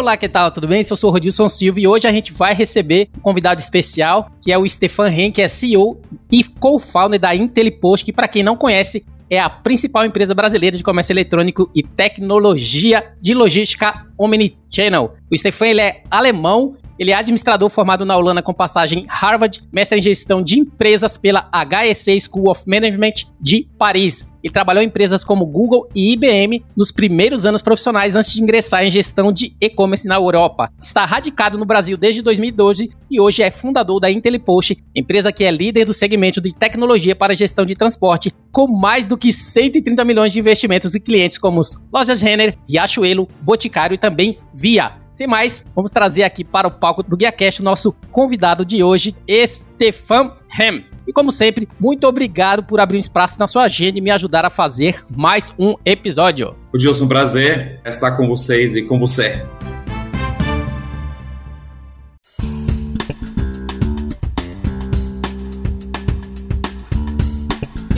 Olá, que tal? Tudo bem? Eu sou o Rodilson Silva e hoje a gente vai receber um convidado especial, que é o Stefan Ren, que é CEO e co-founder da IntelliPost, que para quem não conhece, é a principal empresa brasileira de comércio eletrônico e tecnologia de logística Omnichannel. O Stefan ele é alemão ele é administrador formado na Holanda com passagem Harvard, mestre em gestão de empresas pela HEC School of Management de Paris. Ele trabalhou em empresas como Google e IBM nos primeiros anos profissionais antes de ingressar em gestão de e-commerce na Europa. Está radicado no Brasil desde 2012 e hoje é fundador da IntelliPost, empresa que é líder do segmento de tecnologia para gestão de transporte, com mais do que 130 milhões de investimentos e clientes como Lojas Renner, Riachuelo, Boticário e também Via. Sem mais, vamos trazer aqui para o palco do GuiaCast o nosso convidado de hoje, Stefan Hem. E como sempre, muito obrigado por abrir um espaço na sua agenda e me ajudar a fazer mais um episódio. O Gilson, prazer estar com vocês e com você.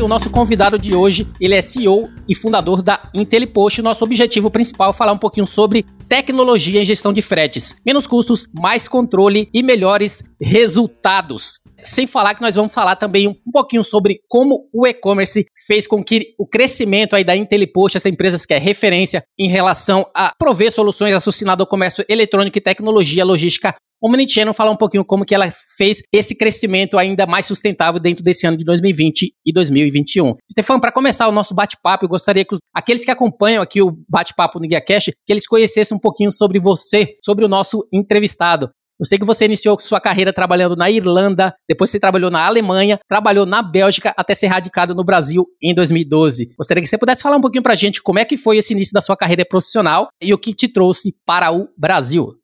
O nosso convidado de hoje, ele é CEO e fundador da IntelliPost. Nosso objetivo principal é falar um pouquinho sobre tecnologia em gestão de fretes. Menos custos, mais controle e melhores resultados. Sem falar que nós vamos falar também um pouquinho sobre como o e-commerce fez com que o crescimento aí da IntelliPost, essa empresa que é referência em relação a prover soluções associadas ao comércio eletrônico e tecnologia logística o Omnichannel falar um pouquinho como que ela fez esse crescimento ainda mais sustentável dentro desse ano de 2020 e 2021. Stefan, para começar o nosso bate-papo, eu gostaria que os, aqueles que acompanham aqui o bate-papo no GuiaCast, que eles conhecessem um pouquinho sobre você, sobre o nosso entrevistado. Eu sei que você iniciou sua carreira trabalhando na Irlanda, depois você trabalhou na Alemanha, trabalhou na Bélgica até ser radicado no Brasil em 2012. Gostaria que você pudesse falar um pouquinho pra gente como é que foi esse início da sua carreira profissional e o que te trouxe para o Brasil.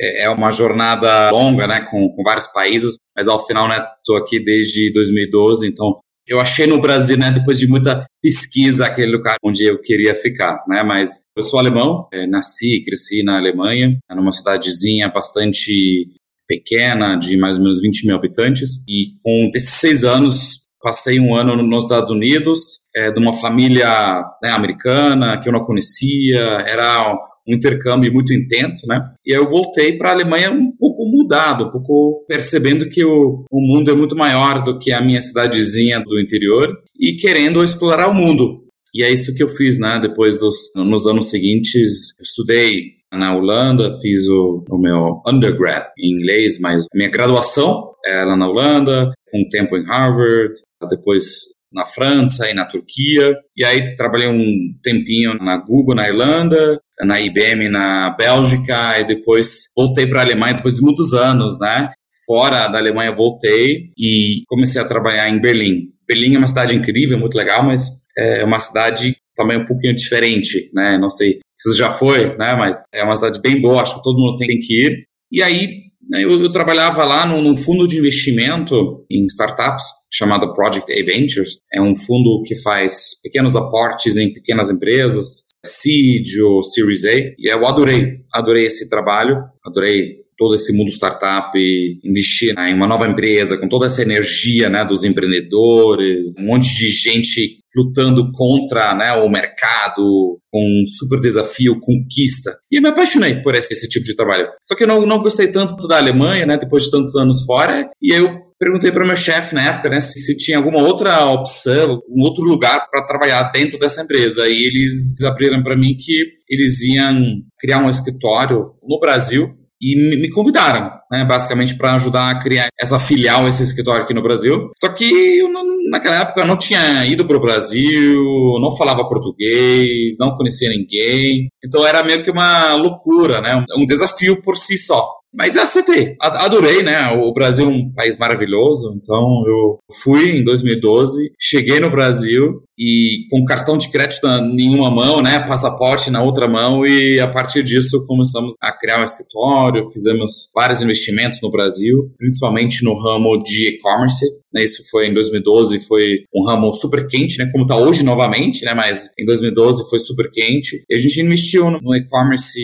É, é uma jornada longa, né, com, com vários países, mas ao final, né, tô aqui desde 2012, então eu achei no Brasil, né, depois de muita pesquisa, aquele lugar onde eu queria ficar, né, mas eu sou alemão, é, nasci e cresci na Alemanha, numa cidadezinha bastante pequena, de mais ou menos 20 mil habitantes, e com 16 anos passei um ano nos Estados Unidos, é, de uma família né, americana que eu não conhecia, era um intercâmbio muito intenso, né? E aí eu voltei para a Alemanha um pouco mudado, um pouco percebendo que o, o mundo é muito maior do que a minha cidadezinha do interior e querendo explorar o mundo. E é isso que eu fiz, né? Depois dos nos anos seguintes, estudei na Holanda, fiz o, o meu undergrad em inglês, mas minha graduação era na Holanda, um tempo em Harvard, depois na França e na Turquia. E aí trabalhei um tempinho na Google na Irlanda, na IBM na Bélgica e depois voltei para a Alemanha depois de muitos anos, né? Fora da Alemanha voltei e comecei a trabalhar em Berlim. Berlim é uma cidade incrível, muito legal, mas é uma cidade também um pouquinho diferente, né? Não sei se você já foi, né? Mas é uma cidade bem boa, acho que todo mundo tem que ir. E aí eu, eu trabalhava lá num, num, fundo de investimento em startups chamado Project A Ventures. É um fundo que faz pequenos aportes em pequenas empresas, seed ou Series A. E eu adorei, adorei esse trabalho, adorei todo esse mundo startup, investir né, em uma nova empresa, com toda essa energia né, dos empreendedores, um monte de gente lutando contra né, o mercado, com um super desafio, conquista. E me apaixonei por esse, esse tipo de trabalho. Só que eu não, não gostei tanto da Alemanha, né, depois de tantos anos fora, e eu perguntei para o meu chefe na época, né, se, se, tinha alguma outra opção, um outro lugar para trabalhar dentro dessa empresa. E eles abriram para mim que eles iam criar um escritório no Brasil e me convidaram, né, basicamente para ajudar a criar essa filial, esse escritório aqui no Brasil. Só que eu naquela época não tinha ido para o Brasil, não falava português, não conhecia ninguém, então era meio que uma loucura, né, um desafio por si só. Mas eu aceitei, adorei, né? O Brasil é um país maravilhoso, então eu fui em 2012, cheguei no Brasil e com cartão de crédito em uma mão, né, passaporte na outra mão e a partir disso começamos a criar um escritório, fizemos vários investimentos no Brasil, principalmente no ramo de e-commerce, né, isso foi em 2012, foi um ramo super quente, né, como está hoje novamente, né, mas em 2012 foi super quente. E a gente investiu no e-commerce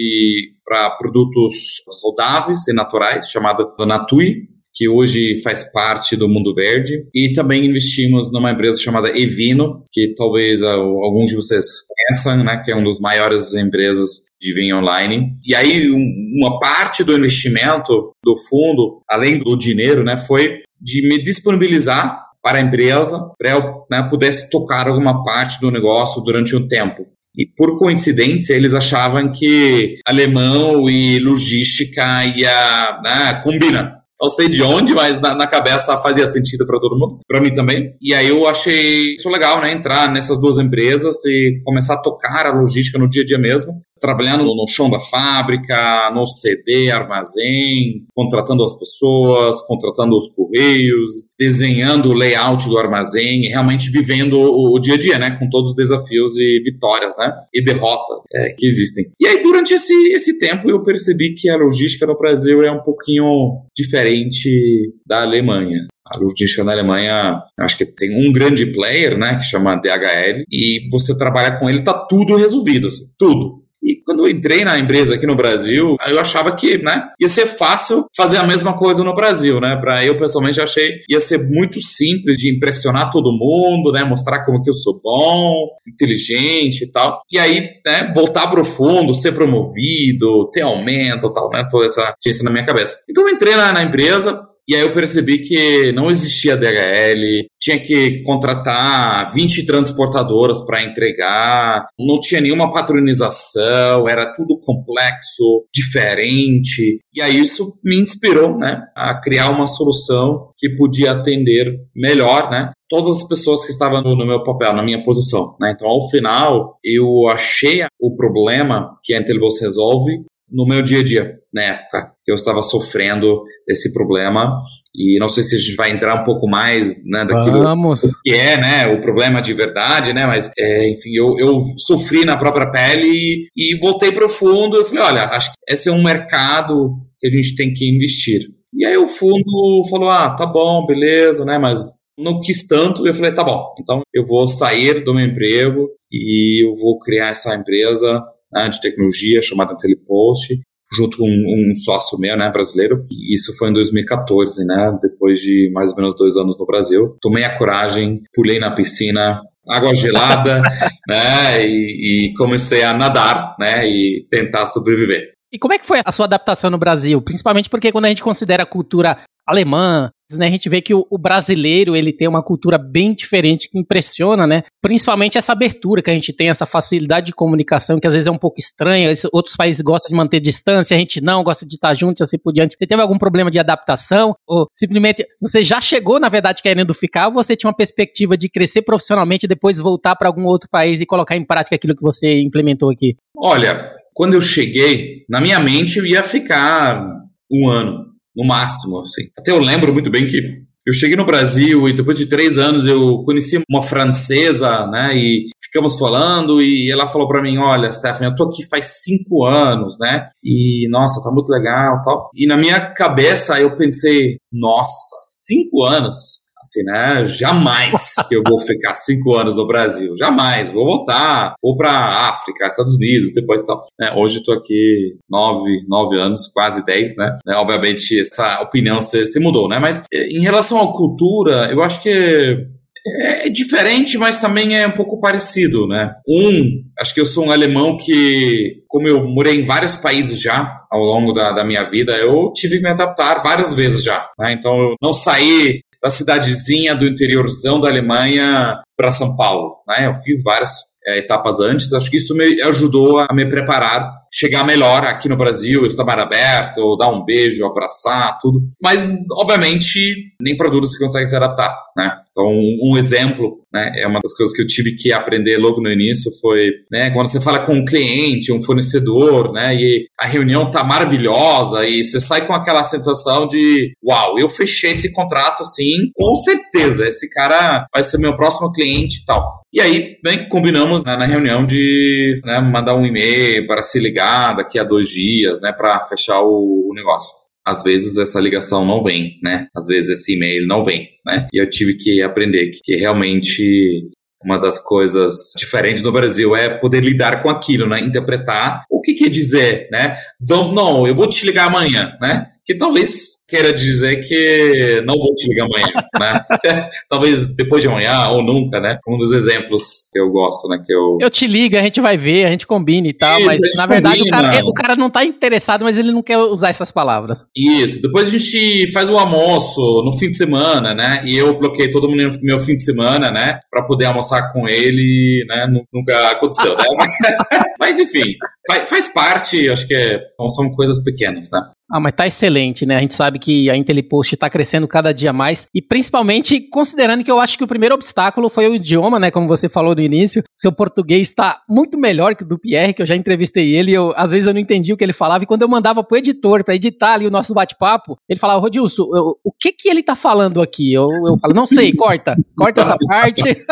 para produtos saudáveis e naturais, chamado Natui, que hoje faz parte do Mundo Verde. E também investimos numa empresa chamada Evino, que talvez alguns de vocês conheçam, né, que é uma das maiores empresas de vinho online. E aí, um, uma parte do investimento do fundo, além do dinheiro, né, foi de me disponibilizar para a empresa, para eu né, pudesse tocar alguma parte do negócio durante um tempo. E por coincidência, eles achavam que alemão e logística ia né, combina. Não sei de onde, mas na, na cabeça fazia sentido para todo mundo, para mim também. E aí eu achei isso legal, né? Entrar nessas duas empresas e começar a tocar a logística no dia a dia mesmo trabalhando no chão da fábrica, no CD, armazém, contratando as pessoas, contratando os correios, desenhando o layout do armazém realmente vivendo o, dia a dia, né, com todos os desafios e vitórias, né, e derrotas é, que existem. E aí durante esse, esse tempo eu percebi que a logística no Brasil é um pouquinho diferente da Alemanha. A logística na Alemanha, acho que tem um grande player, né, que chama DHL, e você trabalha com ele, tá tudo resolvido, assim, tudo. E quando eu entrei na empresa aqui no Brasil, eu achava que, né, ia ser fácil fazer a mesma coisa no Brasil, né? Para eu pessoalmente achei ia ser muito simples de impressionar todo mundo, né, mostrar como que eu sou bom, inteligente e tal. E aí, né, voltar pro fundo, ser promovido, ter aumento, tal, né, toda essa isso na minha cabeça. Então eu entrei na empresa, e aí eu percebi que não existia DHL, tinha que contratar 20 transportadoras para entregar, não tinha nenhuma patronização, era tudo complexo, diferente. E aí isso me inspirou, né, a criar uma solução que podia atender melhor, né, todas as pessoas que estavam no, meu papel, na minha posição, né? Então, ao final, eu achei o problema que a Intelibus resolve no meu dia a dia, na época que eu estava sofrendo esse problema. E não sei se a gente vai entrar um pouco mais né, daquilo Vamos. que é né, o problema de verdade, né? Mas, é, enfim, eu, eu sofri na própria pele e, e voltei para o fundo. Eu falei: olha, acho que esse é um mercado que a gente tem que investir. E aí o fundo falou: ah, tá bom, beleza, né? Mas não quis tanto. Eu falei: tá bom, então eu vou sair do meu emprego e eu vou criar essa empresa né, de tecnologia chamada Telepost, junto com um, sócio meu, né, brasileiro. E isso foi em 2014, né, depois de mais ou menos dois anos no Brasil. Tomei a coragem, pulei na piscina, água gelada, né, e, e comecei a nadar, né, e tentar sobreviver. E como é que foi a sua adaptação no Brasil? Principalmente porque quando a gente considera a cultura alemã, né, a gente vê que o, o, brasileiro ele tem uma cultura bem diferente que impressiona, né? Principalmente essa abertura que a gente tem, essa facilidade de comunicação que às vezes é um pouco estranha. Outros países gostam de manter distância, a gente não gosta de estar junto, assim por diante. Você teve algum problema de adaptação? Ou simplesmente você já chegou, na verdade, querendo ficar? Ou você tinha uma perspectiva de crescer profissionalmente e depois voltar para algum outro país e colocar em prática aquilo que você implementou aqui? Olha, quando eu cheguei, na minha mente eu ia ficar um ano no máximo, assim. Até eu lembro muito bem que eu cheguei no Brasil e depois de três anos eu conheci uma francesa, né? E ficamos falando e ela falou para mim, olha, Stephanie, eu tô aqui faz cinco anos, né? E nossa, tá muito legal, tal. E na minha cabeça eu pensei, nossa, cinco anos assim, né? Jamais que eu vou ficar cinco anos no Brasil. Jamais. Vou voltar. Vou para África, Estados Unidos, depois tal. É, hoje estou aqui nove, nove anos, quase dez, né? É, obviamente essa opinião se, se mudou, né? Mas é, em relação à cultura, eu acho que é diferente, mas também é um pouco parecido, né? Um, acho que eu sou um alemão que, como eu morei em vários países já ao longo da, da minha vida, eu tive que me adaptar várias vezes já. Né? Então, eu não saí da cidadezinha do interiorzão da Alemanha para São Paulo. Né? Eu fiz várias é, etapas antes, acho que isso me ajudou a me preparar chegar melhor aqui no Brasil, estar mais aberto, dar um beijo, abraçar, tudo. Mas, obviamente, nem para tudo se consegue se adaptar, né? Então, um exemplo, né, é uma das coisas que eu tive que aprender logo no início foi, né, quando você fala com um cliente, um fornecedor, né, e a reunião tá maravilhosa e você sai com aquela sensação de, uau, eu fechei esse contrato assim, com certeza, esse cara vai ser meu próximo cliente e tal. E aí, né, combinamos né, na reunião de né, mandar um e-mail para se ligar daqui a dois dias, né, para fechar o, o negócio às vezes essa ligação não vem, né? Às vezes esse e-mail não vem, né? E eu tive que aprender que realmente uma das coisas diferentes no Brasil é poder lidar com aquilo, né? Interpretar o que quer dizer, né? Vamos, não, eu vou te ligar amanhã, né? Que talvez queira dizer que não vou te ligar amanhã, né? Talvez depois de amanhã ou nunca, né? Um dos exemplos que eu gosto, né? Que eu... eu te ligo, a gente vai ver, a gente combina e tal, Isso, mas na verdade o cara, o cara, não tá interessado, mas ele não quer usar essas palavras. Isso, depois a gente faz o almoço no fim de semana, né? E eu bloqueei todo mundo no meu fim de semana, né? Pra poder almoçar com ele, né? Nunca aconteceu, né? mas enfim, faz, faz parte, acho que é, são coisas pequenas, né? Ah, mas tá excelente, né? A gente sabe que a IntelliPost está crescendo cada dia mais e principalmente considerando que eu acho que o primeiro obstáculo foi o idioma, né? Como você falou no início, seu português está muito melhor que o do Pierre, que eu já entrevistei ele. Eu, às vezes eu não entendi o que ele falava e quando eu mandava pro editor para editar ali o nosso bate-papo, ele falava, Rodilson, eu, o que que ele tá falando aqui? Eu, eu falo, não sei, corta, corta essa parte.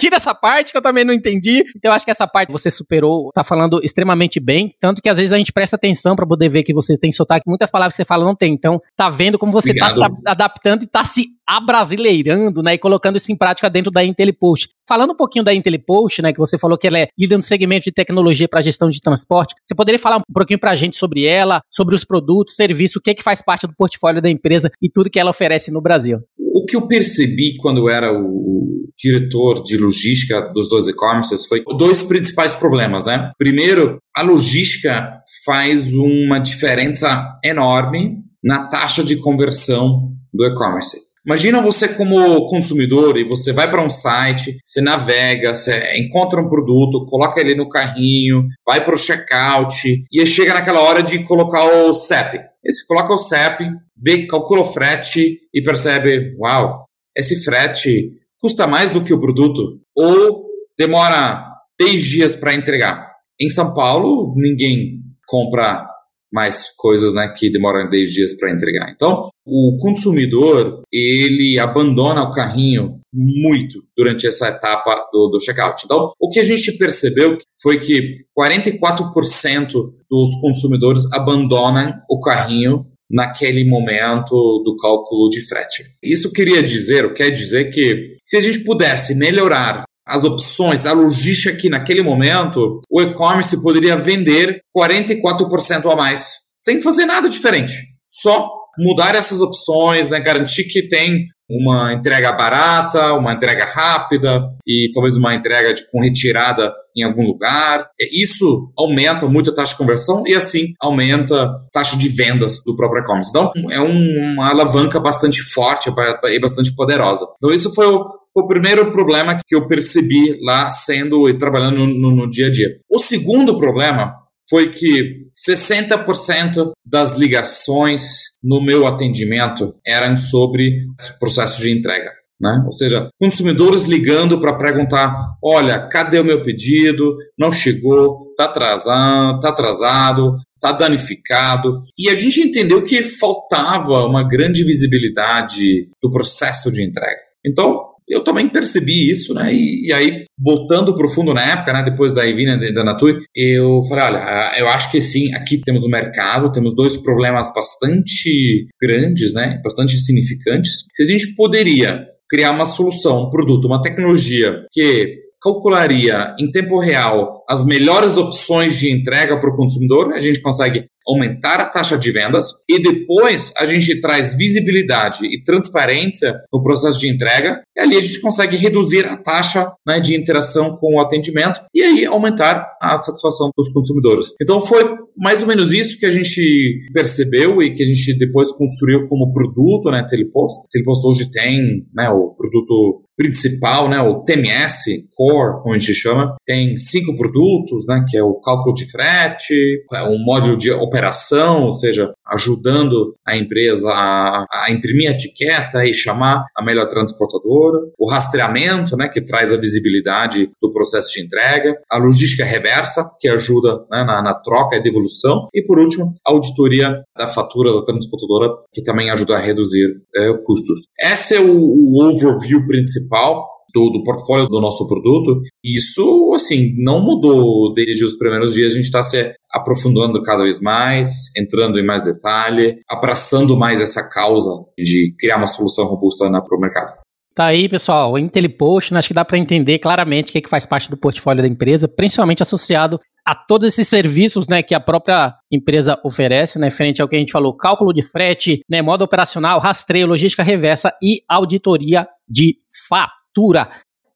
Tira essa parte que eu também não entendi. Então eu acho que essa parte você superou, tá falando extremamente bem, tanto que às vezes a gente presta atenção para poder ver que você tem sotaque. Muitas palavras que você fala não tem. Então, tá vendo como você Obrigado. tá se adaptando e tá se abrasileirando, né, e colocando isso em prática dentro da IntelliPost. Falando um pouquinho da IntelliPost, né, que você falou que ela é líder no segmento de tecnologia para gestão de transporte, você poderia falar um pouquinho para a gente sobre ela, sobre os produtos, serviços, o que, é que faz parte do portfólio da empresa e tudo que ela oferece no Brasil? O que eu percebi quando era o diretor de logística dos dois e-commerces foi dois principais problemas, né? Primeiro, a logística faz uma diferença enorme na taxa de conversão do e-commerce. Imagina você como consumidor e você vai para um site, você navega, você encontra um produto, coloca ele no carrinho, vai para o checkout e chega naquela hora de colocar o CEP. Você coloca o CEP, vê, calcula o frete e percebe, uau, esse frete custa mais do que o produto ou demora 10 dias para entregar. Em São Paulo, ninguém compra mais coisas né, que demoram 10 dias para entregar. Então, o consumidor ele abandona o carrinho muito durante essa etapa do, do checkout. Então, o que a gente percebeu foi que 44% dos consumidores abandonam o carrinho naquele momento do cálculo de frete. Isso queria dizer, quer dizer que se a gente pudesse melhorar as opções, a logística aqui naquele momento, o e-commerce poderia vender 44% a mais, sem fazer nada diferente. Só mudar essas opções, né, garantir que tem uma entrega barata, uma entrega rápida e talvez uma entrega de, com retirada em algum lugar. Isso aumenta muito a taxa de conversão e assim aumenta a taxa de vendas do próprio e-commerce. Então é um, uma alavanca bastante forte e bastante poderosa. Então isso foi o, foi o primeiro problema que eu percebi lá sendo e trabalhando no, no dia a dia. O segundo problema foi que 60% das ligações no meu atendimento eram sobre processo de entrega. Né? Ou seja, consumidores ligando para perguntar: olha, cadê o meu pedido? Não chegou, está atrasado, está atrasado, está danificado. E a gente entendeu que faltava uma grande visibilidade do processo de entrega. Então, eu também percebi isso, né? E, e aí, voltando para o fundo na época, né? Depois da Evina da Natui, eu falei, olha, eu acho que sim, aqui temos um mercado, temos dois problemas bastante grandes, né? Bastante significantes. Se a gente poderia criar uma solução, um produto, uma tecnologia que calcularia em tempo real as melhores opções de entrega para o consumidor, a gente consegue aumentar a taxa de vendas e depois a gente traz visibilidade e transparência no processo de entrega e ali a gente consegue reduzir a taxa né, de interação com o atendimento e aí aumentar a satisfação dos consumidores. Então foi mais ou menos isso que a gente percebeu e que a gente depois construiu como produto, né, Telepost. Telepost hoje tem né, o produto principal, né, o TMS, Core, como a gente chama, tem cinco produtos, né, que é o cálculo de frete, um módulo de operação, ou seja, ajudando a empresa a, a, imprimir a etiqueta e chamar a melhor transportadora, o rastreamento, né, que traz a visibilidade do processo de entrega, a logística reversa, que ajuda né, na, na, troca e devolução, e por último, a auditoria da fatura da transportadora, que também ajuda a reduzir é, custos. Esse é o, o overview principal do, do, portfólio do nosso produto. Isso, assim, não mudou desde os primeiros dias. A gente está se aprofundando cada vez mais, entrando em mais detalhe, abraçando mais essa causa de criar uma solução robusta para o mercado. Tá aí, pessoal, o IntelliPost, acho que dá para entender claramente o que, é que faz parte do portfólio da empresa, principalmente associado a todos esses serviços né, que a própria empresa oferece, né, frente ao que a gente falou, cálculo de frete, né, modo operacional, rastreio, logística reversa e auditoria de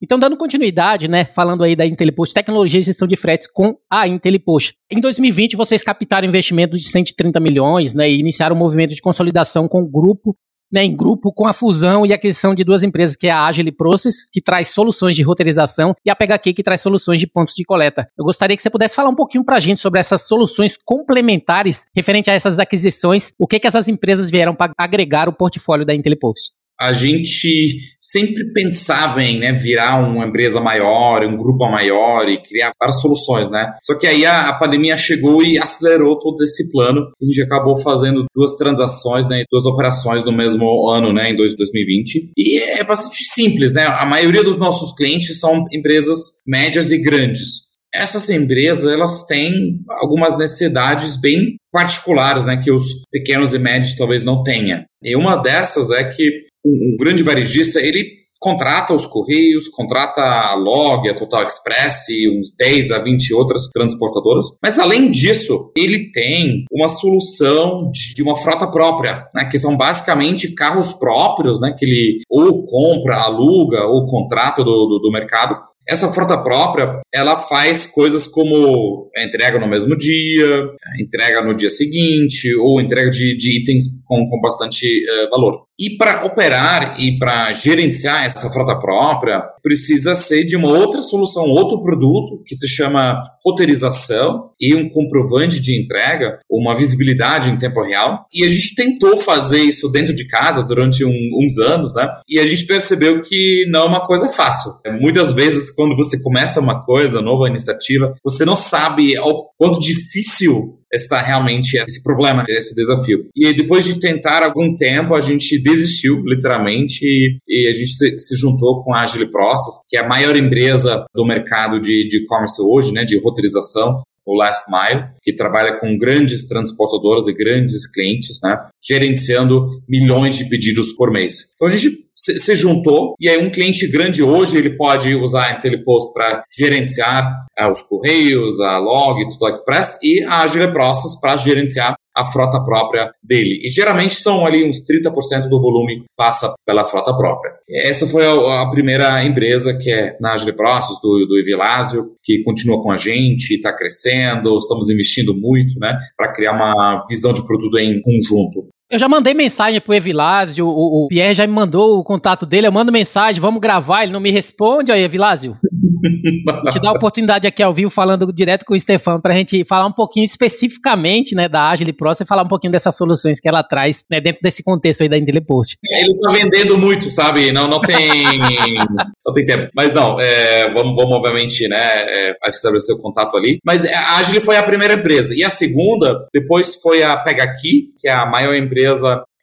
Então, dando continuidade, né, falando aí da IntelliPost, tecnologia e gestão de fretes com a IntelliPost. Em 2020, vocês captaram investimento de 130 milhões, né, e iniciaram um movimento de consolidação com o grupo, né, em grupo com a fusão e aquisição de duas empresas, que é a Agile Process, que traz soluções de roteirização, e a PHQ, que traz soluções de pontos de coleta. Eu gostaria que você pudesse falar um pouquinho para a gente sobre essas soluções complementares referente a essas aquisições, o que, que essas empresas vieram para agregar o portfólio da IntelliPost a gente sempre pensava em né, virar uma empresa maior, um grupo maior e criar várias soluções, né? Só que aí a, a pandemia chegou e acelerou todo esse plano. A gente acabou fazendo duas transações, né, duas operações no mesmo ano, né, em 2020. E é bastante simples, né? A maioria dos nossos clientes são empresas médias e grandes essas empresas elas têm algumas necessidades bem particulares, né, que os pequenos e médios talvez não tenham. E uma dessas é que um, um grande varejista, ele contrata os Correios, contrata a Log, a Total Express e uns 10 a 20 outras transportadoras. Mas além disso, ele tem uma solução de uma frota própria, né, que são basicamente carros próprios, né, que ele ou compra, aluga ou contrata do, do, do mercado essa frota própria, ela faz coisas como entrega no mesmo dia, entrega no dia seguinte, ou entrega de, de itens com, com bastante uh, valor. E para operar e para gerenciar essa frota própria, precisa ser de uma outra solução, outro produto que se chama roteirização e um comprovante de entrega, uma visibilidade em tempo real. E a gente tentou fazer isso dentro de casa durante um, uns anos, né? E a gente percebeu que não é uma coisa fácil. Muitas vezes, quando você começa uma coisa, nova iniciativa, você não sabe o quanto difícil está realmente esse problema, esse desafio. E depois de tentar algum tempo, a gente desistiu, literalmente, e, e a gente se, se, juntou com a Agile Process, que é a maior empresa do mercado de e-commerce hoje, né, de roteirização, o Last Mile, que trabalha com grandes transportadoras e grandes clientes, né, gerenciando milhões de pedidos por mês. Então a gente se, juntou e aí um cliente grande hoje ele pode usar a IntelliPost para gerenciar uh, os correios, a Log, Tudo Express e a Agile Process para gerenciar a frota própria dele. E geralmente são ali uns 30% do volume passa pela frota própria. Essa foi a, a primeira empresa que é na Agile Process, do, do Evilásio, que continua com a gente, está crescendo, estamos investindo muito né, para criar uma visão de produto em conjunto. Eu já mandei mensagem pro Evilásio, o, o Pierre já me mandou o contato dele, eu mando mensagem, vamos gravar, ele não me responde, aí, Evilásio. Te dar a oportunidade aqui ao vivo, falando direto com o Stefano, para a gente falar um pouquinho especificamente né, da Agile Pro e falar um pouquinho dessas soluções que ela traz né, dentro desse contexto aí da IntelliPost. Ele está vendendo muito, sabe? Não, não tem não tem tempo. Mas não, é, vamos, vamos obviamente né, é, estabelecer o contato ali. Mas a Agile foi a primeira empresa. E a segunda, depois foi a Pega Aqui, que é a maior empresa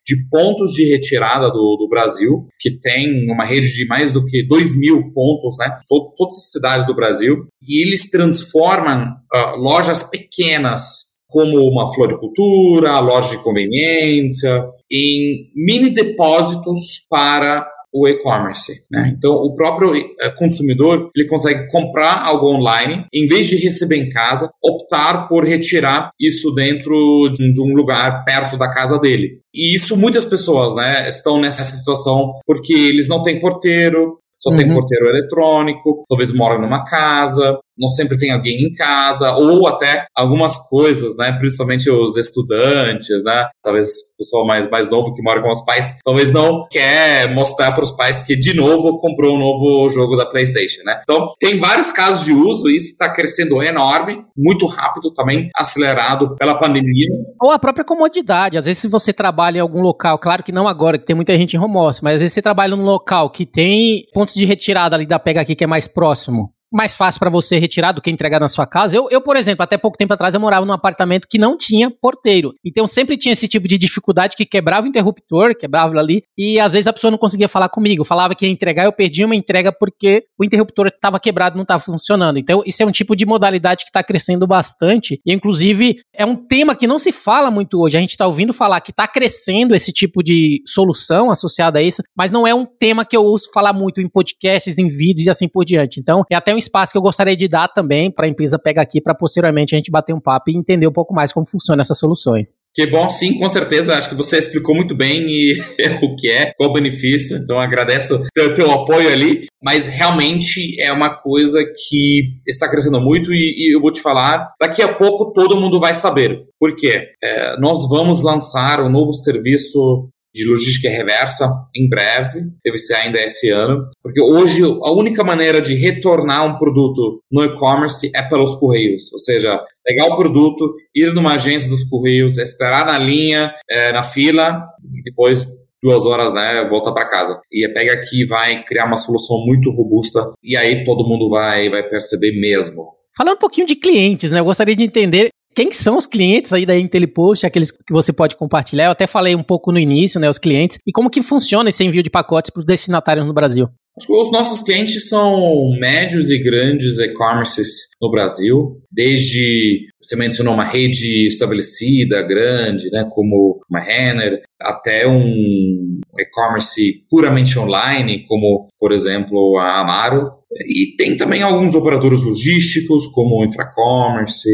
de pontos de retirada do, do, Brasil, que tem uma rede de mais do que 2 mil pontos, né? Todo, todas as cidades do Brasil. E eles transformam uh, lojas pequenas, como uma floricultura, loja de conveniência, em mini depósitos para o e-commerce. Né? Então, o próprio eh, consumidor ele consegue comprar algo online, em vez de receber em casa, optar por retirar isso dentro de um lugar perto da casa dele. E isso muitas pessoas né, estão nessa situação porque eles não têm porteiro, só uhum. tem porteiro eletrônico, talvez moram numa casa, não sempre tem alguém em casa, ou até algumas coisas, né? Principalmente os estudantes, né? Talvez o pessoal mais, mais novo que mora com os pais, talvez não quer mostrar para os pais que de novo comprou um novo jogo da PlayStation, né? Então, tem vários casos de uso, isso está crescendo enorme, muito rápido também, acelerado pela pandemia. Ou a própria comodidade. Às vezes, se você trabalha em algum local, claro que não agora, que tem muita gente em home office, mas às vezes você trabalha num local que tem pontos de retirada ali da Pega aqui que é mais próximo mais fácil para você retirar do que entregar na sua casa. Eu, eu, por exemplo, até pouco tempo atrás eu morava num apartamento que não tinha porteiro. Então sempre tinha esse tipo de dificuldade que quebrava o interruptor, quebrava ali, e às vezes a pessoa não conseguia falar comigo. Falava que ia entregar, eu perdia uma entrega porque o interruptor estava quebrado, não estava funcionando. Então isso é um tipo de modalidade que está crescendo bastante. E inclusive é um tema que não se fala muito hoje. A gente está ouvindo falar que está crescendo esse tipo de solução associada a isso, mas não é um tema que eu uso falar muito em podcasts, em vídeos e assim por diante. Então é até um espaço que eu gostaria de dar também para a empresa pegar aqui para posteriormente a gente bater um papo e entender um pouco mais como funcionam essas soluções. Que bom, sim, com certeza. Acho que você explicou muito bem e, o que é, qual o benefício. Então agradeço o teu apoio ali. Mas realmente é uma coisa que está crescendo muito e, e eu vou te falar, daqui a pouco todo mundo vai saber. Por quê? É, nós vamos lançar um novo serviço de logística reversa em breve, deve ser ainda esse ano, porque hoje a única maneira de retornar um produto no e-commerce é pelos correios, ou seja, pegar o produto, ir numa agência dos correios, esperar na linha, é, na fila e depois duas horas, né, volta para casa. E a Pega aqui vai criar uma solução muito robusta e aí todo mundo vai vai perceber mesmo. Falando um pouquinho de clientes, né? Eu gostaria de entender quem são os clientes aí da IntelliPost, aqueles que você pode compartilhar? Eu até falei um pouco no início, né, os clientes, e como que funciona esse envio de pacotes para os destinatários no Brasil? Os nossos clientes são médios e grandes e-commerces no Brasil, desde você mencionou uma rede estabelecida, grande, né, como uma Renner, até um e-commerce puramente online, como, por exemplo, a Amaro. E tem também alguns operadores logísticos, como o Infracommerce,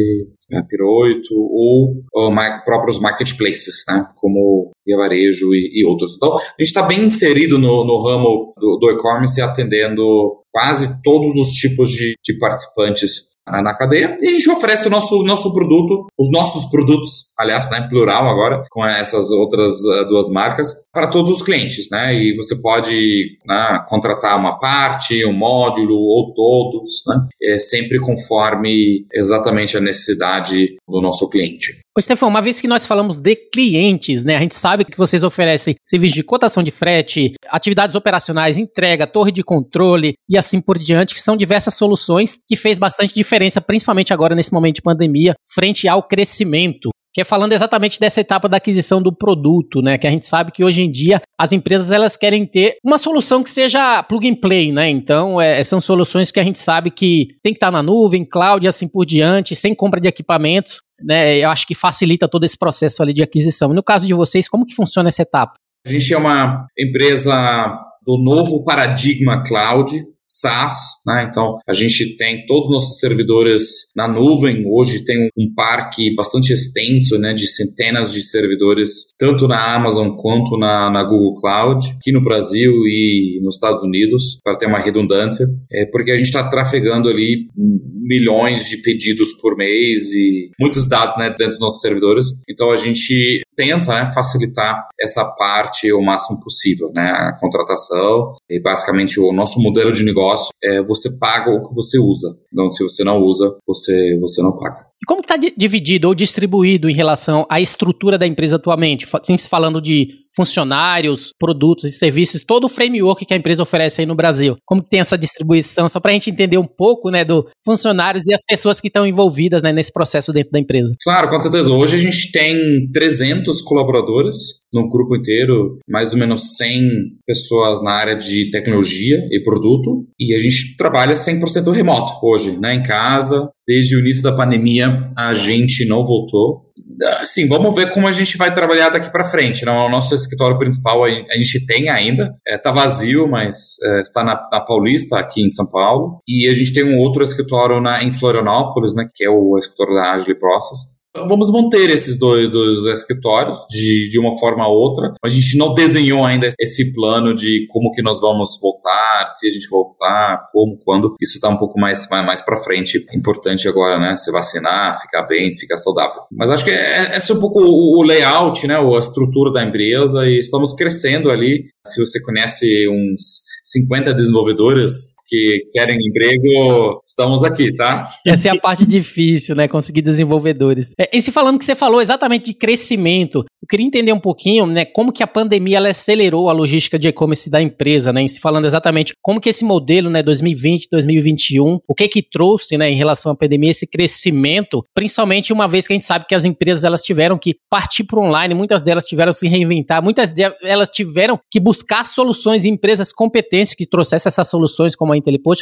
a Piroito, ou, ou próprios marketplaces, né, como Via Varejo e, e, outros. Então, a gente está bem inserido no, no ramo do, do e-commerce, atendendo quase todos os tipos de, de participantes na cadeia e a gente oferece o nosso, nosso produto, os nossos produtos, aliás, né, plural agora, com essas outras uh, duas marcas, para todos os clientes, né? E você pode né, contratar uma parte, um módulo ou todos, né? É sempre conforme exatamente a necessidade do nosso cliente. Ô, Stefão, uma vez que nós falamos de clientes, né? A gente sabe que vocês oferecem serviços de cotação de frete, atividades operacionais, entrega, torre de controle e assim por diante, que são diversas soluções que fez bastante diferença, principalmente agora nesse momento de pandemia, frente ao crescimento que é falando exatamente dessa etapa da aquisição do produto, né? Que a gente sabe que hoje em dia as empresas elas querem ter uma solução que seja plug and play, né? Então é, são soluções que a gente sabe que tem que estar na nuvem, cloud e assim por diante, sem compra de equipamentos né, eu acho que facilita todo esse processo ali de aquisição. No caso de vocês, como que funciona essa etapa? A gente é uma empresa do novo paradigma cloud, SaaS, né? Então a gente tem todos os nossos servidores na nuvem. Hoje tem um parque bastante extenso, né, de centenas de servidores, tanto na Amazon quanto na, na Google Cloud, aqui no Brasil e nos Estados Unidos, para ter uma redundância, é porque a gente está trafegando ali milhões de pedidos por mês e muitos dados, né, dentro dos nossos servidores. Então a gente tenta, né, facilitar essa parte o máximo possível, né, a contratação e basicamente o nosso modelo de negócio é, você paga o que você usa. Então, se você não usa, você, você não paga. E como está dividido ou distribuído em relação à estrutura da empresa atualmente? Sim, falando de funcionários, produtos e serviços, todo o framework que a empresa oferece aí no Brasil. Como tem essa distribuição? Só para a gente entender um pouco, né, do funcionários e as pessoas que estão envolvidas né, nesse processo dentro da empresa. Claro, com certeza. Hoje a gente tem 300 colaboradores no grupo inteiro, mais ou menos 100 pessoas na área de tecnologia e produto, e a gente trabalha 100% remoto hoje, né, em casa. Desde o início da pandemia, a gente não voltou Assim, vamos ver como a gente vai trabalhar daqui para frente. Não, né? o nosso escritório principal a gente tem ainda, está é, vazio, mas é, está na, na, Paulista, aqui em São Paulo. E a gente tem um outro escritório na, em Florianópolis, né, que é o escritório da Agile Process. Vamos manter esses dois, dois escritórios de, de uma forma ou outra. A gente não desenhou ainda esse plano de como que nós vamos voltar, se a gente voltar, como, quando. Isso está um pouco mais, mais, mais para frente. É importante agora, né? Se vacinar, ficar bem, ficar saudável. Mas acho que é, esse é um pouco o, o layout, né? A estrutura da empresa e estamos crescendo ali. Se você conhece uns 50 desenvolvedores que querem emprego, estamos aqui, tá? Essa é a parte difícil, né? Conseguir desenvolvedores. É, e se falando que você falou exatamente de crescimento, eu queria entender um pouquinho, né, como que a pandemia ela acelerou a logística de e-commerce da empresa, né? E se falando exatamente como que esse modelo, né, 2020, 2021, o que que trouxe, né, em relação à pandemia esse crescimento, principalmente uma vez que a gente sabe que as empresas elas tiveram que partir para online, muitas delas tiveram que se reinventar, muitas delas tiveram que buscar soluções em empresas competentes que trouxessem essas soluções como a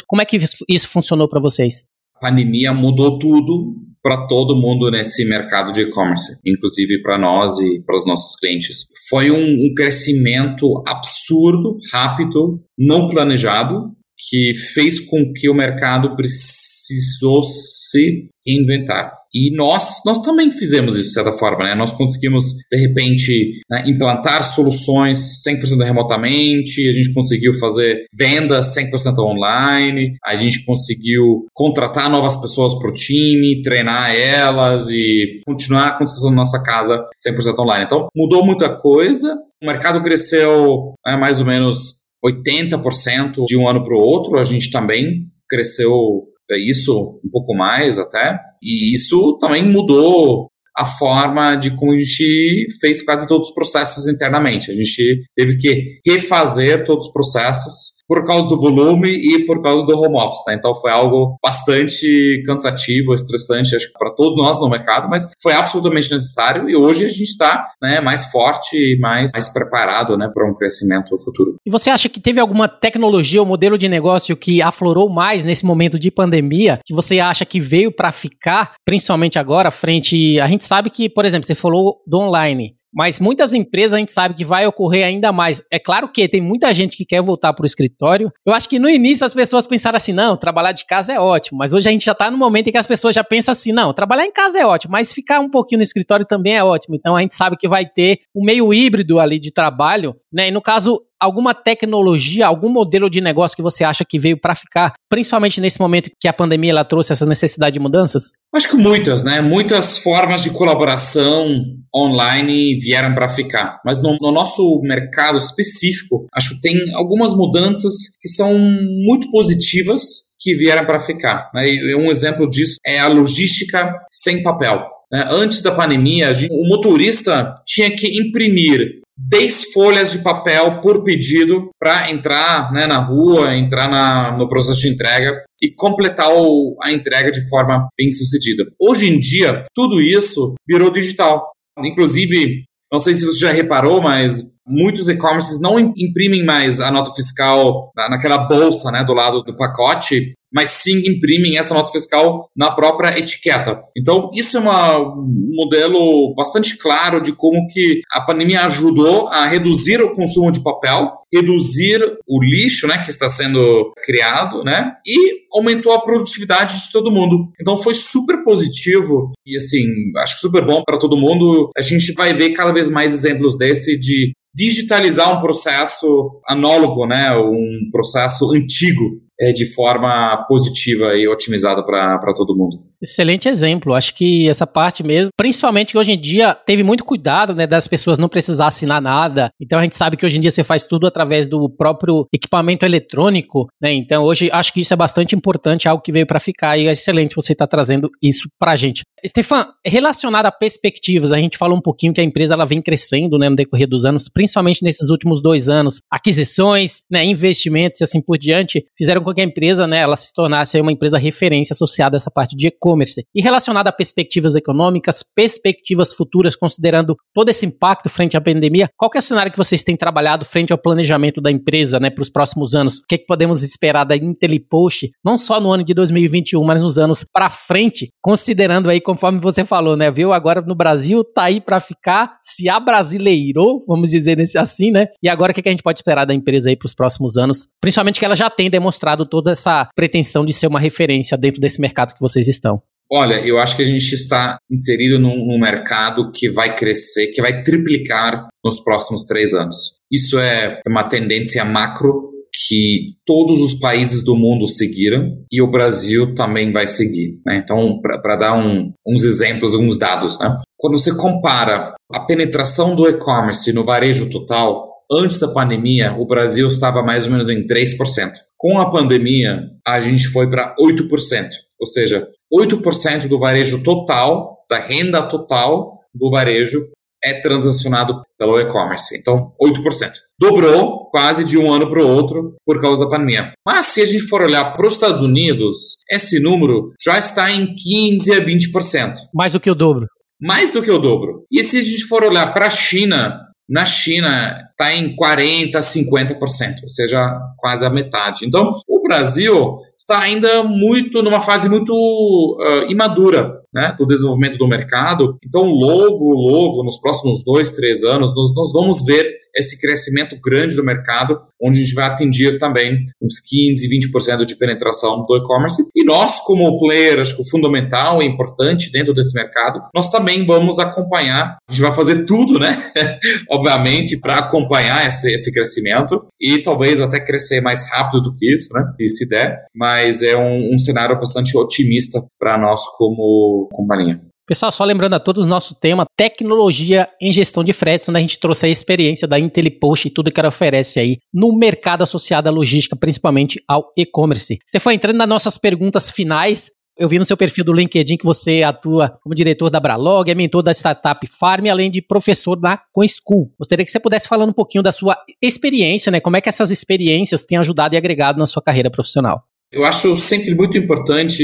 Como é que isso funcionou para vocês? A pandemia mudou tudo para todo mundo nesse mercado de e-commerce, inclusive para nós e para os nossos clientes. Foi um, um crescimento absurdo, rápido, não planejado, que fez com que o mercado precisou se reinventar. E nós, nós também fizemos isso de certa forma, né? Nós conseguimos, de repente, né, implantar soluções 100% remotamente, a gente conseguiu fazer vendas 100% online, a gente conseguiu contratar novas pessoas para o time, treinar elas e continuar a construção da nossa casa 100% online. Então, mudou muita coisa, o mercado cresceu né, mais ou menos 80% de um ano para o outro, a gente também cresceu é isso um pouco mais até, e isso também mudou a forma de como a gente fez quase todos os processos internamente. A gente teve que refazer todos os processos por causa do volume e por causa do home office, né? Então foi algo bastante cansativo, estressante, acho que para todos nós no mercado, mas foi absolutamente necessário e hoje a gente está né, mais forte e mais, mais preparado né, para um crescimento futuro. E você acha que teve alguma tecnologia ou modelo de negócio que aflorou mais nesse momento de pandemia, que você acha que veio para ficar, principalmente agora, frente. A gente sabe que, por exemplo, você falou do online. Mas muitas empresas a gente sabe que vai ocorrer ainda mais. É claro que tem muita gente que quer voltar para o escritório. Eu acho que no início as pessoas pensaram assim: não, trabalhar de casa é ótimo. Mas hoje a gente já está no momento em que as pessoas já pensam assim: não, trabalhar em casa é ótimo, mas ficar um pouquinho no escritório também é ótimo. Então a gente sabe que vai ter um meio híbrido ali de trabalho, né? E no caso, alguma tecnologia, algum modelo de negócio que você acha que veio para ficar, principalmente nesse momento que a pandemia ela trouxe essa necessidade de mudanças? Acho que muitas, né? Muitas formas de colaboração online vieram para ficar. Mas no, no, nosso mercado específico, acho que tem algumas mudanças que são muito positivas que vieram para ficar. Né? Um exemplo disso é a logística sem papel. Né? Antes da pandemia, o motorista tinha que imprimir 10 folhas de papel por pedido para entrar né, na rua, entrar na, no processo de entrega e completar o, a entrega de forma bem sucedida. Hoje em dia, tudo isso virou digital. Inclusive, não sei se você já reparou, mas muitos e-commerces não imprimem mais a nota fiscal naquela bolsa né, do lado do pacote mas sim imprimem essa nota fiscal na própria etiqueta. Então, isso é uma, um modelo bastante claro de como que a pandemia ajudou a reduzir o consumo de papel, reduzir o lixo, né, que está sendo criado, né, e aumentou a produtividade de todo mundo. Então, foi super positivo e, assim, acho que super bom para todo mundo. A gente vai ver cada vez mais exemplos desse de digitalizar um processo análogo, né, um processo antigo é, de forma positiva e otimizada para todo mundo. Excelente exemplo. Acho que essa parte mesmo, principalmente que hoje em dia teve muito cuidado, né, das pessoas não precisar assinar nada. Então a gente sabe que hoje em dia você faz tudo através do próprio equipamento eletrônico, né? Então hoje acho que isso é bastante importante, algo que veio para ficar e é excelente você estar tá trazendo isso para a gente. Stefan, relacionado a perspectivas, a gente falou um pouquinho que a empresa ela vem crescendo, né, no decorrer dos anos, principalmente nesses últimos dois anos, aquisições, né, investimentos e assim por diante, fizeram com que a empresa, né, ela se tornasse uma empresa referência associada a essa parte de e e-commerce. E relacionado a perspectivas econômicas, perspectivas futuras, considerando todo esse impacto frente à pandemia, qual é o cenário que vocês têm trabalhado frente ao planejamento da empresa né, para os próximos anos? O que, é que podemos esperar da IntelliPost, não só no ano de 2021, mas nos anos para frente, considerando aí, conforme você falou, né, viu? Agora no Brasil tá aí para ficar, se abrasileirou, vamos dizer assim, né? E agora o que, é que a gente pode esperar da empresa aí para os próximos anos? Principalmente que ela já tem demonstrado toda essa pretensão de ser uma referência dentro desse mercado que vocês estão. Olha, eu acho que a gente está inserido num, num, mercado que vai crescer, que vai triplicar nos próximos três anos. Isso é uma tendência macro que todos os países do mundo seguiram e o Brasil também vai seguir. Né? Então, para dar um, uns exemplos, alguns dados, né? quando você compara a penetração do e-commerce no varejo total, antes da pandemia, o Brasil estava mais ou menos em 3%. Com a pandemia, a gente foi para 8%. Ou seja, 8% do varejo total, da renda total do varejo, é transacionado pelo e-commerce. Então, 8%. Dobrou quase de um ano para o outro por causa da pandemia. Mas se a gente for olhar para os Estados Unidos, esse número já está em 15 a 20%. Mais do que o dobro. Mais do que o dobro. E se a gente for olhar para a China, na China está em 40%, 50%, ou seja, quase a metade. Então, o Brasil está ainda muito numa fase muito uh, imadura né, do desenvolvimento do mercado. Então, logo, logo, nos próximos dois, três anos, nós, nós vamos ver esse crescimento grande do mercado, onde a gente vai atingir também uns 15, 20% de penetração do e-commerce. E nós, como player, acho que o fundamental e importante dentro desse mercado, nós também vamos acompanhar. A gente vai fazer tudo, né? Obviamente, para acompanhar esse, esse crescimento e talvez até crescer mais rápido do que isso, né? Se der. Mas é um, um cenário bastante otimista para nós como companhia. Pessoal, só lembrando a todos o nosso tema, tecnologia em gestão de fretes, onde a gente trouxe a experiência da IntelliPost e tudo que ela oferece aí no mercado associado à logística, principalmente ao e-commerce. Foi entrando nas nossas perguntas finais. Eu vi no seu perfil do LinkedIn que você atua como diretor da Bralog, é mentor da startup Farm, além de professor na CoinSchool. Gostaria que você pudesse falar um pouquinho da sua experiência, né? Como é que essas experiências têm ajudado e agregado na sua carreira profissional? Eu acho sempre muito importante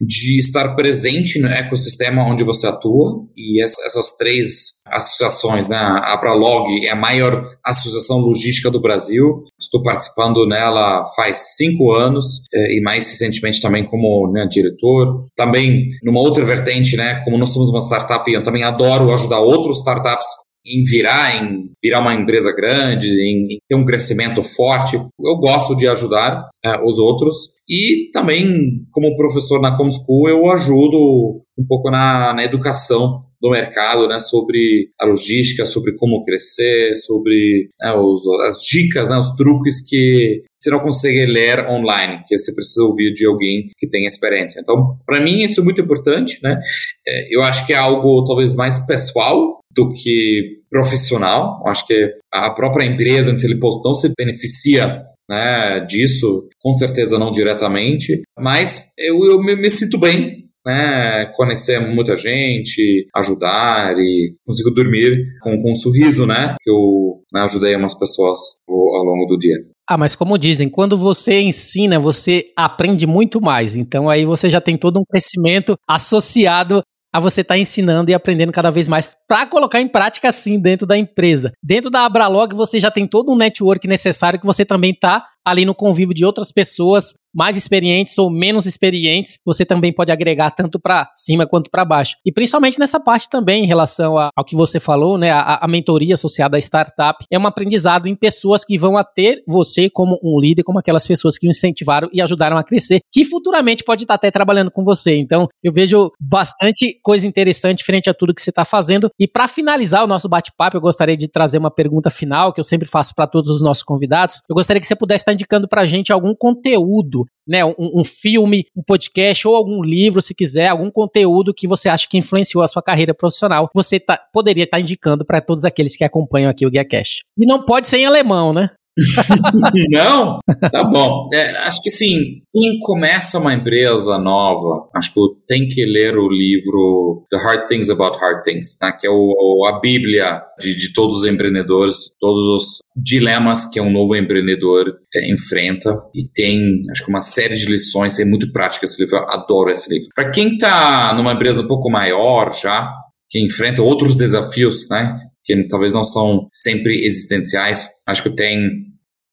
de estar presente no ecossistema onde você atua e essas três associações, né? A Abralog é a maior associação logística do Brasil. Estou participando nela faz cinco anos eh, e mais recentemente também como né, diretor. Também numa outra vertente, né? Como nós somos uma startup, eu também adoro ajudar outros startups em virar, em virar uma empresa grande, em, em ter um crescimento forte. Eu gosto de ajudar uh, os outros e também, como professor na ComSchool, eu ajudo um pouco na, na educação do mercado, né, sobre a logística, sobre como crescer, sobre né, os, as dicas, né, os truques que você não consegue ler online, que você precisa ouvir de alguém que tem experiência. Então, para mim, isso é muito importante, né? É, eu acho que é algo talvez mais pessoal do que profissional. Acho que a própria empresa, Telepost, não se beneficia né, disso, com certeza não diretamente, mas eu, eu me, me sinto bem né, conhecer muita gente, ajudar e consigo dormir com, com um sorriso, né, que eu né, ajudei umas pessoas ao, ao longo do dia. Ah, mas como dizem, quando você ensina, você aprende muito mais. Então aí você já tem todo um crescimento associado a você estar tá ensinando e aprendendo cada vez mais para colocar em prática assim dentro da empresa. Dentro da Abralog você já tem todo um network necessário que você também está ali no convívio de outras pessoas mais experientes ou menos experientes, você também pode agregar tanto para cima quanto para baixo. E principalmente nessa parte também, em relação a, ao que você falou, né, a, a, mentoria associada à startup, é um aprendizado em pessoas que vão a ter você como um líder, como aquelas pessoas que o incentivaram e ajudaram a crescer, que futuramente pode estar até trabalhando com você. Então, eu vejo bastante coisa interessante frente a tudo que você está fazendo. E para finalizar o nosso bate-papo, eu gostaria de trazer uma pergunta final, que eu sempre faço para todos os nossos convidados. Eu gostaria que você pudesse estar indicando para a gente algum conteúdo né, um, um, filme, um podcast ou algum livro, se quiser, algum conteúdo que você acha que influenciou a sua carreira profissional, você tá, poderia estar tá indicando para todos aqueles que acompanham aqui o Guia Cash. E não pode ser em alemão, né? não? Tá bom. É, acho que sim. Quem começa uma empresa nova, acho que tem que ler o livro The Hard Things About Hard Things, né? que é o, a bíblia de, de todos os empreendedores, todos os dilemas que um novo empreendedor é, enfrenta. E tem, acho que uma série de lições. É muito prático esse livro. Eu adoro esse livro. Para quem está numa empresa um pouco maior já, que enfrenta outros desafios, né? Que talvez não são sempre existenciais. Acho que tem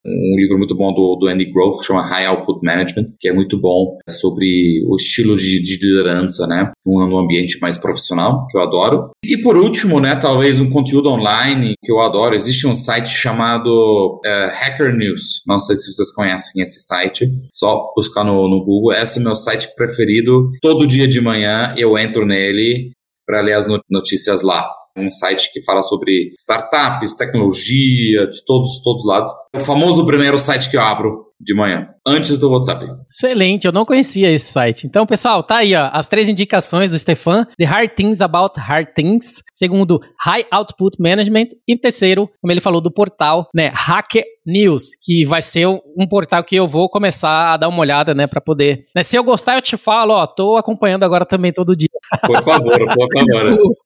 um livro muito bom do, do Andy Grove, chama High Output Management, que é muito bom sobre o estilo de, de liderança, né? Num, ambiente mais profissional, que eu adoro. E por último, né, talvez um conteúdo online que eu adoro. Existe um site chamado uh, Hacker News. Não sei se vocês conhecem esse site. Só buscar no, no Google. Esse é meu site preferido. Todo dia de manhã eu entro nele para ler as notícias lá um site que fala sobre startups, tecnologia, de todos, todos os lados. É o famoso primeiro site que eu abro de manhã, antes do WhatsApp. Excelente, eu não conhecia esse site. Então, pessoal, tá aí ó, as três indicações do Stefan: The Hard Things About Hard Things. Segundo, High Output Management. E terceiro, como ele falou, do portal, né, Hacker News, que vai ser um portal que eu vou começar a dar uma olhada, né, para poder. Né, se eu gostar, eu te falo, ó, tô acompanhando agora também todo dia. Por favor, por favor,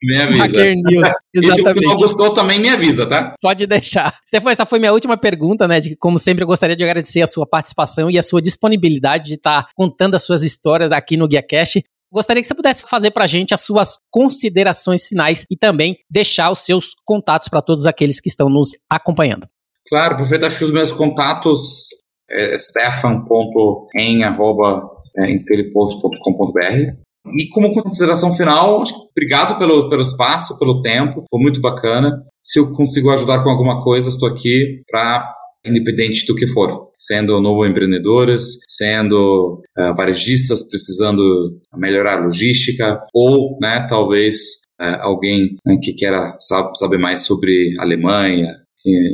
me avisa. Hacker News, exatamente. E se não gostou, também me avisa, tá? Pode deixar. Stefan, essa foi minha última pergunta, né, de como sempre eu gostaria de agradecer a sua participação e a sua disponibilidade de estar tá contando as suas histórias aqui no GuiaCast. Gostaria que você pudesse fazer para a gente as suas considerações finais e também deixar os seus contatos para todos aqueles que estão nos acompanhando. Claro, perfeito. Acho que os meus contatos é stefan.em.intelipost.com.br é, e como consideração final, obrigado pelo, pelo espaço, pelo tempo, foi muito bacana. Se eu consigo ajudar com alguma coisa, estou aqui para independente do que for, sendo novo empreendedores, sendo uh, varejistas precisando melhorar logística, ou, né, talvez uh, alguém né, que queira saber mais sobre Alemanha,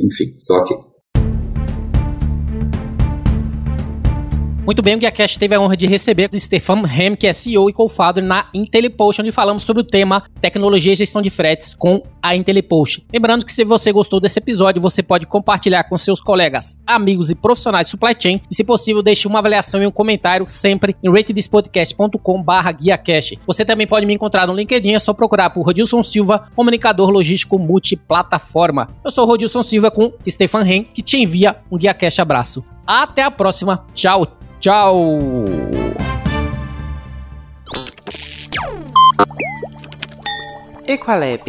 enfim, estou aqui. Muito bem, o GuiaCast teve a honra de receber Stefan Hem, que é CEO e co-founder na IntelliPost, onde falamos sobre o tema tecnologia e gestão de fretes com a IntelliPost. Lembrando que se você gostou desse episódio, você pode compartilhar com seus colegas, amigos e profissionais de supply chain e, se possível, deixe uma avaliação e um comentário sempre em ratedspodcast.com.br guiacast. Você também pode me encontrar no LinkedIn, é só procurar por Rodilson Silva, comunicador logístico multiplataforma. Eu sou Rodilson Silva com Stefan Hem, que te envia um GuiaCast abraço. Até a próxima. Tchau, Tchau! Equalab